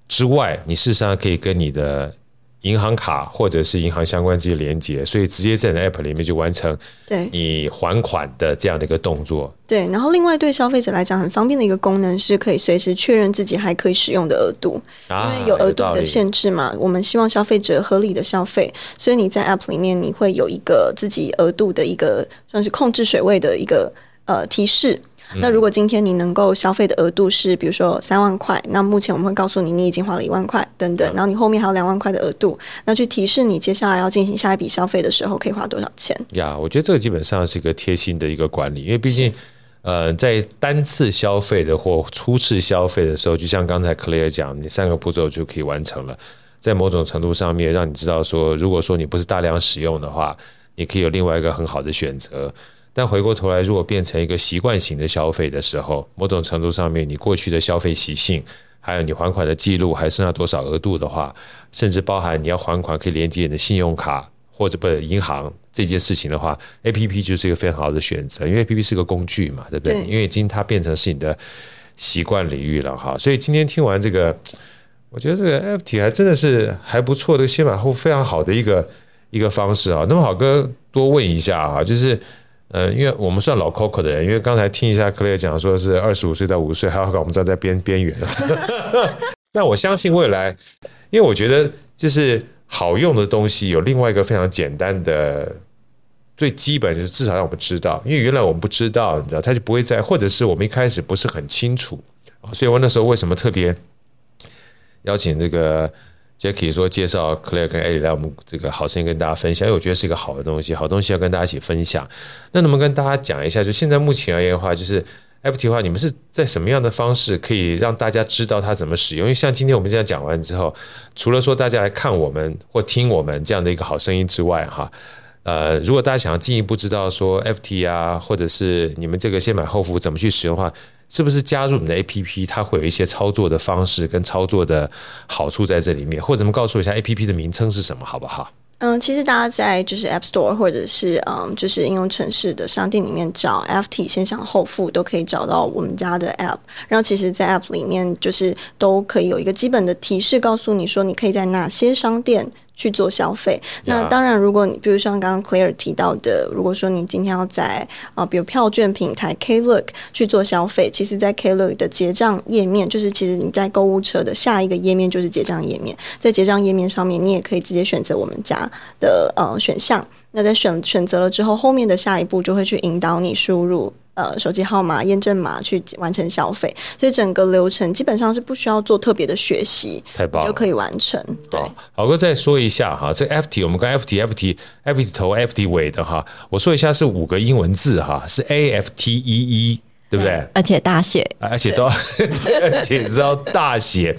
之外，你事实上可以跟你的。银行卡或者是银行相关这些连接，所以直接在 App 里面就完成对你还款的这样的一个动作。对，然后另外对消费者来讲很方便的一个功能是可以随时确认自己还可以使用的额度，啊、因为有额度的限制嘛。我们希望消费者合理的消费，所以你在 App 里面你会有一个自己额度的一个算是控制水位的一个呃提示。那如果今天你能够消费的额度是比如说三万块，那目前我们会告诉你你已经花了一万块等等，然后你后面还有两万块的额度，那去提示你接下来要进行下一笔消费的时候可以花多少钱。呀，我觉得这个基本上是一个贴心的一个管理，因为毕竟呃在单次消费的或初次消费的时候，就像刚才 Claire 讲，你三个步骤就可以完成了，在某种程度上面让你知道说，如果说你不是大量使用的话，你可以有另外一个很好的选择。但回过头来，如果变成一个习惯型的消费的时候，某种程度上面，你过去的消费习性，还有你还款的记录，还剩下多少额度的话，甚至包含你要还款可以连接你的信用卡或者不银行这件事情的话，APP 就是一个非常好的选择，因为 APP 是个工具嘛，对不对？因为已经它变成是你的习惯领域了哈。所以今天听完这个，我觉得这个 FT 还真的是还不错的，先买后非常好的一个一个方式啊。那么好哥多问一下啊，就是。呃，因为我们算老 Coco 的人，因为刚才听一下 Claire 讲说是二十五岁到五十岁，还要搞我们知道在边边缘。那我相信未来，因为我觉得就是好用的东西有另外一个非常简单的最基本，就是至少让我们知道，因为原来我们不知道，你知道，他就不会在，或者是我们一开始不是很清楚，所以我那时候为什么特别邀请这个。Jackie 说介绍 Claire 跟 Ellie 来我们这个好声音跟大家分享，因为我觉得是一个好的东西，好东西要跟大家一起分享。那能不能跟大家讲一下，就现在目前而言的话，就是 FT 的话，你们是在什么样的方式可以让大家知道它怎么使用？因为像今天我们这样讲完之后，除了说大家来看我们或听我们这样的一个好声音之外，哈，呃，如果大家想要进一步知道说 FT 啊，或者是你们这个先买后付怎么去使用的话，是不是加入你的 APP，它会有一些操作的方式跟操作的好处在这里面，或者我们告诉我一下 APP 的名称是什么，好不好？嗯，其实大家在就是 App Store 或者是嗯，就是应用城市的商店里面找 FT 先享后付，都可以找到我们家的 App。然后其实，在 App 里面就是都可以有一个基本的提示，告诉你说你可以在哪些商店。去做消费，那当然，如果你比如像刚刚 Claire 提到的，如果说你今天要在啊，比如票券平台 Klook 去做消费，其实，在 Klook 的结账页面，就是其实你在购物车的下一个页面就是结账页面，在结账页面上面，你也可以直接选择我们家的呃选项。那在选选择了之后，后面的下一步就会去引导你输入。呃，手机号码、验证码去完成消费，所以整个流程基本上是不需要做特别的学习，太棒了，就可以完成。对，郝哥再说一下哈，这 FT 我们跟 FT FT FT 头 FT 尾的哈，我说一下是五个英文字哈，是 A F T E E，对不对？而且大写，而且都 而且是要大写。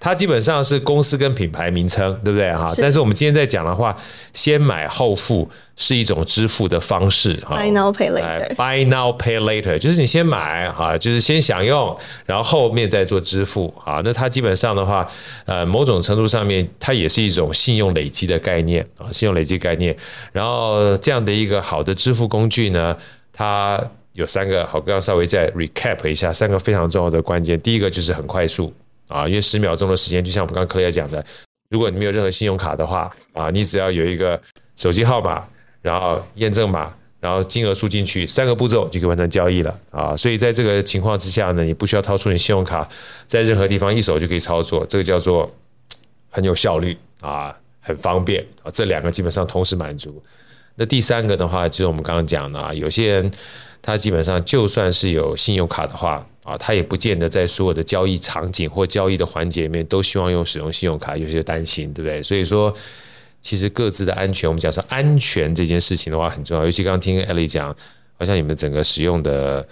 它基本上是公司跟品牌名称，对不对哈？但是我们今天在讲的话，先买后付是一种支付的方式哈。Buy now pay later。Buy now pay later，就是你先买哈，就是先享用，然后后面再做支付啊。那它基本上的话，呃，某种程度上面，它也是一种信用累积的概念啊，信用累积概念。然后这样的一个好的支付工具呢，它。有三个，好，刚刚稍微再 recap 一下三个非常重要的关键。第一个就是很快速啊，因为十秒钟的时间，就像我们刚刚 Claire 讲的，如果你没有任何信用卡的话啊，你只要有一个手机号码，然后验证码，然后金额输进去，三个步骤就可以完成交易了啊。所以在这个情况之下呢，你不需要掏出你信用卡，在任何地方一手就可以操作，这个叫做很有效率啊，很方便啊。这两个基本上同时满足。那第三个的话，就是我们刚刚讲的啊，有些人他基本上就算是有信用卡的话啊，他也不见得在所有的交易场景或交易的环节里面都希望用使用信用卡，有些担心，对不对？所以说，其实各自的安全，我们讲说安全这件事情的话很重要。尤其刚刚听 Ellie 讲，好像你们整个使用的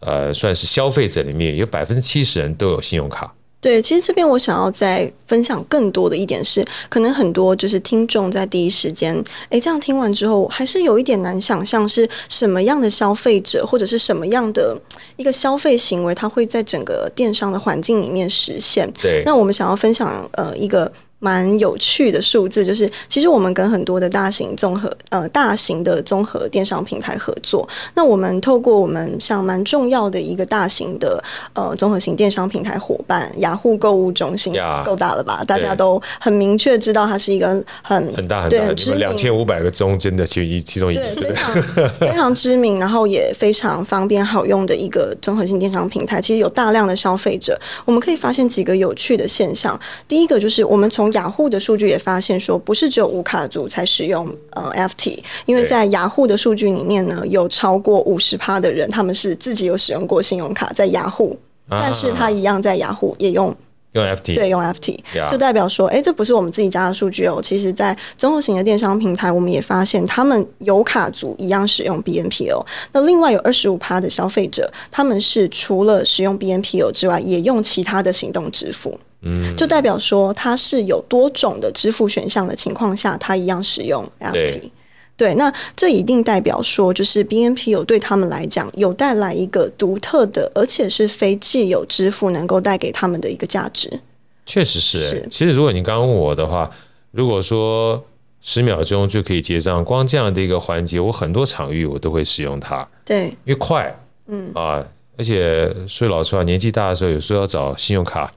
呃，算是消费者里面有百分之七十人都有信用卡。对，其实这边我想要再分享更多的一点是，可能很多就是听众在第一时间，诶，这样听完之后，还是有一点难想象是什么样的消费者或者是什么样的一个消费行为，它会在整个电商的环境里面实现。对，那我们想要分享呃一个。蛮有趣的数字，就是其实我们跟很多的大型综合呃大型的综合电商平台合作。那我们透过我们像蛮重要的一个大型的呃综合型电商平台伙伴雅虎购物中心，够大了吧？大家都很明确知道它是一个很很大很大，对，两千五百个中间的其一其中一对非常非常知名，然后也非常方便好用的一个综合性电商平台。其实有大量的消费者，我们可以发现几个有趣的现象。第一个就是我们从雅虎的数据也发现说，不是只有无卡族才使用呃 FT，因为在雅虎的数据里面呢，有超过五十趴的人，他们是自己有使用过信用卡在雅虎，但是他一样在雅虎也用用 FT，对，用 FT，Yeah. 就代表说，哎，这不是我们自己家的数据哦。其实，在综合型的电商平台，我们也发现他们有卡族一样使用 BNPL。那另外有二十五趴的消费者，他们是除了使用 BNPL 之外，也用其他的行动支付。嗯，就代表说它是有多种的支付选项的情况下，它一样使用 FT。对，对，那这一定代表说，就是 BNP 有对他们来讲有带来一个独特的，而且是非既有支付能够带给他们的一个价值。确实是，是。其实如果你刚刚问我的话，如果说十秒钟就可以结账，光这样的一个环节，我很多场域我都会使用它。对，因为快，嗯啊，而且说老实话，年纪大的时候，有时候要找信用卡。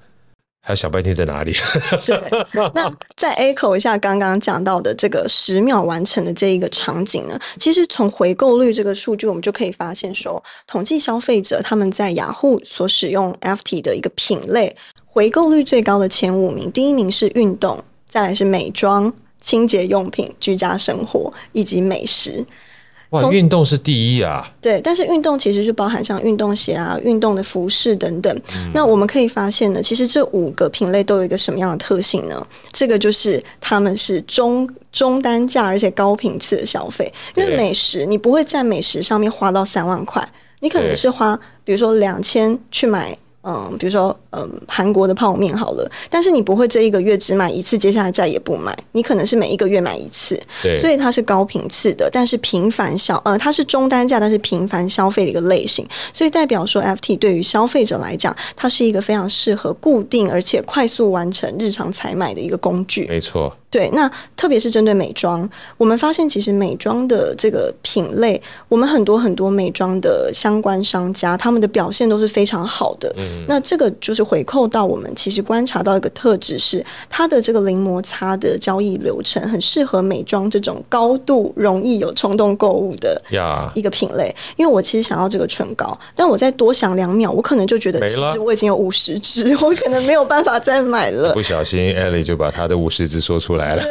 还要想半天在哪里？对，那再 echo 一下刚刚讲到的这个十秒完成的这一个场景呢？其实从回购率这个数据，我们就可以发现说，统计消费者他们在雅虎所使用 FT 的一个品类，回购率最高的前五名，第一名是运动，再来是美妆、清洁用品、居家生活以及美食。哇，运动是第一啊！对，但是运动其实就包含像运动鞋啊、运动的服饰等等。嗯、那我们可以发现呢，其实这五个品类都有一个什么样的特性呢？这个就是他们是中中单价而且高频次的消费。因为美食，你不会在美食上面花到三万块，你可能是花，比如说两千去买。嗯，比如说，嗯，韩国的泡面好了，但是你不会这一个月只买一次，接下来再也不买，你可能是每一个月买一次，对，所以它是高频次的，但是频繁消，呃，它是中单价，但是频繁消费的一个类型，所以代表说，FT 对于消费者来讲，它是一个非常适合固定而且快速完成日常采买的一个工具，没错。对，那特别是针对美妆，我们发现其实美妆的这个品类，我们很多很多美妆的相关商家，他们的表现都是非常好的。嗯，那这个就是回扣到我们其实观察到一个特质是，它的这个零摩擦的交易流程很适合美妆这种高度容易有冲动购物的一个品类。因为我其实想要这个唇膏，但我再多想两秒，我可能就觉得其实我已经有五十支，我可能没有办法再买了。不小心，Ellie 就把她的五十支说出来。来了，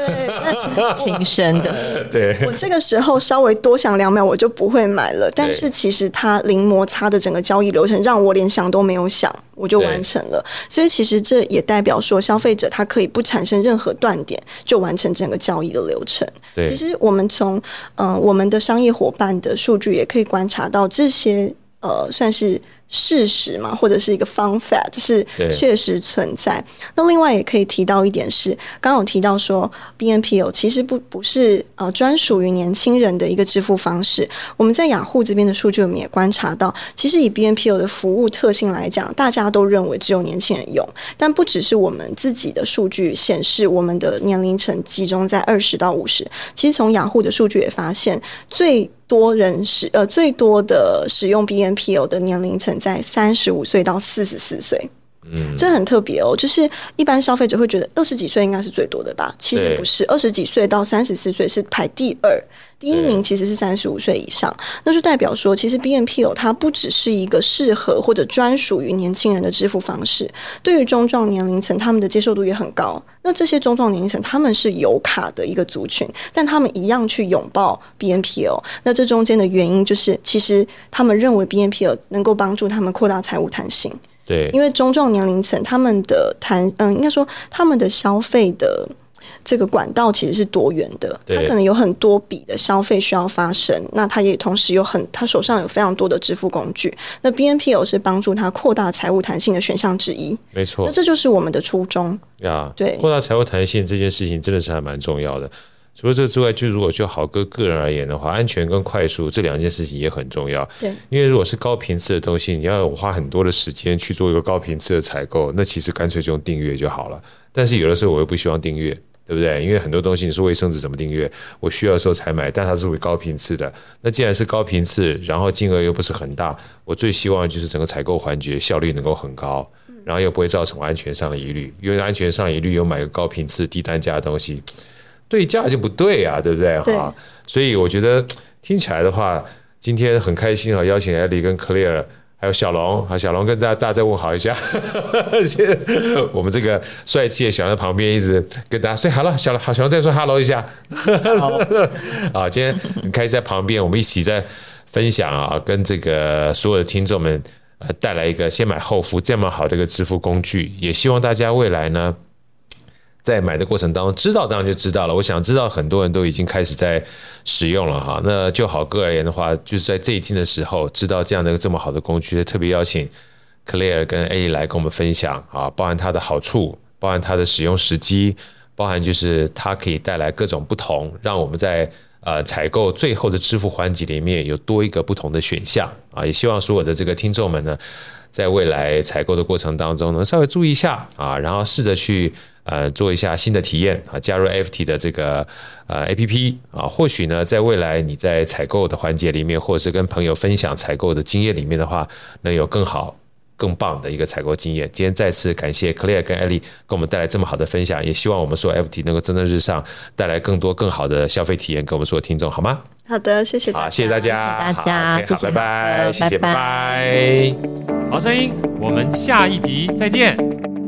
对，亲生的。对，我这个时候稍微多想两秒，我就不会买了。但是其实它零摩擦的整个交易流程，让我连想都没有想，我就完成了。所以其实这也代表说，消费者他可以不产生任何断点，就完成整个交易的流程。对，其实我们从嗯、呃、我们的商业伙伴的数据也可以观察到，这些呃算是。事实嘛，或者是一个 fun fact，是确实存在。那另外也可以提到一点是，刚刚有提到说 BNPL 其实不不是呃专属于年轻人的一个支付方式。我们在雅虎这边的数据，我们也观察到，其实以 BNPL 的服务特性来讲，大家都认为只有年轻人用。但不只是我们自己的数据显示，我们的年龄层集中在二十到五十。其实从雅虎的数据也发现，最多人使呃最多的使用 BNPL 的年龄层在三十五岁到四十四岁，嗯，这很特别哦。就是一般消费者会觉得二十几岁应该是最多的吧？其实不是，二十几岁到三十四岁是排第二。第一名其实是三十五岁以上，那就代表说，其实 BNPL 它不只是一个适合或者专属于年轻人的支付方式，对于中壮年龄层，他们的接受度也很高。那这些中壮年龄层，他们是有卡的一个族群，但他们一样去拥抱 BNPL。那这中间的原因就是，其实他们认为 BNPL 能够帮助他们扩大财务弹性。对，因为中壮年龄层他们的弹，嗯，应该说他们的消费的。这个管道其实是多元的，它可能有很多笔的消费需要发生，那它也同时有很，他手上有非常多的支付工具。那 BNPL 是帮助他扩大财务弹性的选项之一，没错。那这就是我们的初衷呀。对，扩大财务弹性这件事情真的是还蛮重要的。除了这个之外，就如果就豪哥个人而言的话，安全跟快速这两件事情也很重要。对，因为如果是高频次的东西，你要花很多的时间去做一个高频次的采购，那其实干脆就用订阅就好了。但是有的时候我又不希望订阅。对不对？因为很多东西你说卫生纸怎么订阅，我需要的时候才买，但它是属于高频次的。那既然是高频次，然后金额又不是很大，我最希望就是整个采购环节效率能够很高，然后又不会造成安全上的疑虑。因为安全上疑虑，又买个高频次低单价的东西，对价就不对啊，对不对？对哈，所以我觉得听起来的话，今天很开心啊，邀请 Elly 跟 Claire。还有小龙，好，小龙跟大家大家再问好一下。我们这个帅气的小龙在旁边一直跟大家说好了，小龙好，小龙再说 hello 一下。好，啊，今天很开心在旁边，我们一起在分享啊，跟这个所有的听众们呃带来一个先买后付这么好的一个支付工具，也希望大家未来呢。在买的过程当中，知道当然就知道了。我想知道很多人都已经开始在使用了哈。那就好哥而言的话，就是在最近的时候知道这样的一个这么好的工具，特别邀请 Claire 跟 A 来跟我们分享啊，包含它的好处，包含它的使用时机，包含就是它可以带来各种不同，让我们在呃采购最后的支付环节里面有多一个不同的选项啊。也希望所有的这个听众们呢，在未来采购的过程当中能稍微注意一下啊，然后试着去。呃，做一下新的体验啊，加入 FT 的这个呃 APP 啊，或许呢，在未来你在采购的环节里面，或者是跟朋友分享采购的经验里面的话，能有更好、更棒的一个采购经验。今天再次感谢 Claire 跟 Elly 给我们带来这么好的分享，也希望我们说 FT 能够蒸蒸日上，带来更多更好的消费体验给我们所有听众，好吗？好的，谢谢，好，谢谢大家，谢谢大家，好，拜拜，谢谢，拜拜。好声音，我们下一集再见。